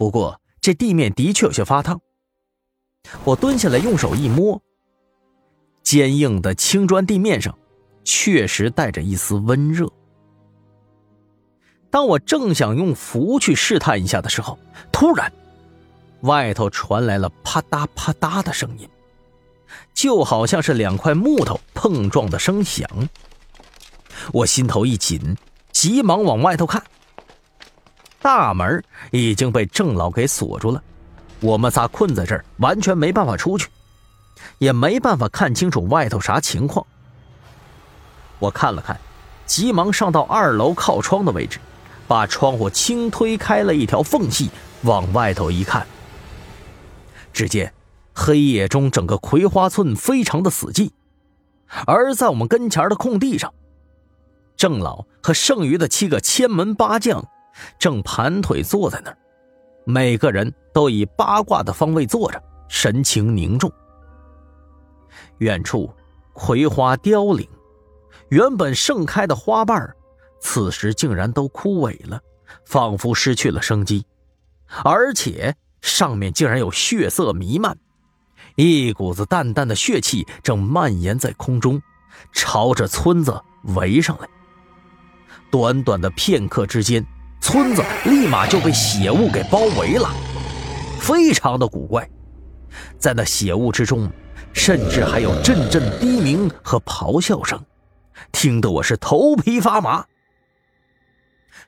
不过这地面的确有些发烫。我蹲下来，用手一摸，坚硬的青砖地面上确实带着一丝温热。当我正想用符去试探一下的时候，突然，外头传来了啪嗒啪嗒的声音，就好像是两块木头碰撞的声响。我心头一紧，急忙往外头看。大门已经被郑老给锁住了，我们仨困在这儿，完全没办法出去，也没办法看清楚外头啥情况。我看了看，急忙上到二楼靠窗的位置。把窗户轻推开了一条缝隙，往外头一看，只见黑夜中整个葵花村非常的死寂，而在我们跟前的空地上，郑老和剩余的七个千门八将正盘腿坐在那儿，每个人都以八卦的方位坐着，神情凝重。远处葵花凋零，原本盛开的花瓣此时竟然都枯萎了，仿佛失去了生机，而且上面竟然有血色弥漫，一股子淡淡的血气正蔓延在空中，朝着村子围上来。短短的片刻之间，村子立马就被血雾给包围了，非常的古怪。在那血雾之中，甚至还有阵阵低鸣和咆哮声，听得我是头皮发麻。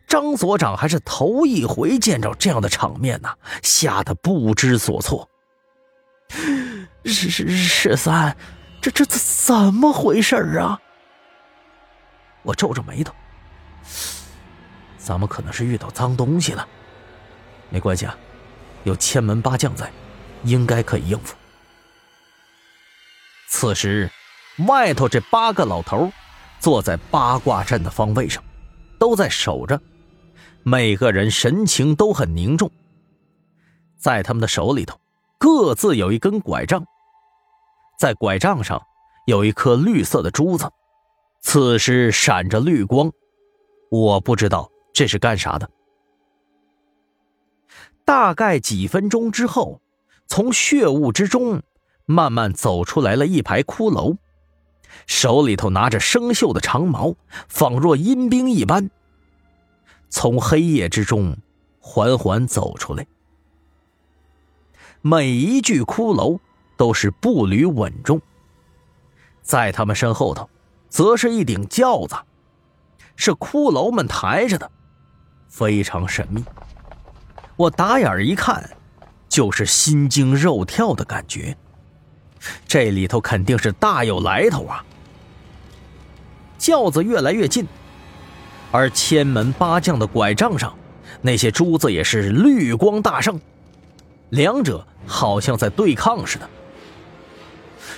张所长还是头一回见着这样的场面呢，吓得不知所措。十十十三，这这怎怎么回事啊？我皱着眉头，咱们可能是遇到脏东西了。没关系啊，有千门八将在，应该可以应付。此时，外头这八个老头坐在八卦阵的方位上，都在守着。每个人神情都很凝重，在他们的手里头，各自有一根拐杖，在拐杖上有一颗绿色的珠子，此时闪着绿光，我不知道这是干啥的。大概几分钟之后，从血雾之中慢慢走出来了一排骷髅，手里头拿着生锈的长矛，仿若阴兵一般。从黑夜之中缓缓走出来，每一具骷髅都是步履稳重。在他们身后头，则是一顶轿子，是骷髅们抬着的，非常神秘。我打眼一看，就是心惊肉跳的感觉。这里头肯定是大有来头啊！轿子越来越近。而千门八将的拐杖上，那些珠子也是绿光大盛，两者好像在对抗似的。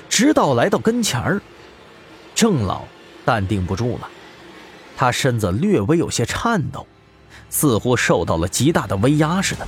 直到来到跟前儿，郑老淡定不住了，他身子略微有些颤抖，似乎受到了极大的威压似的。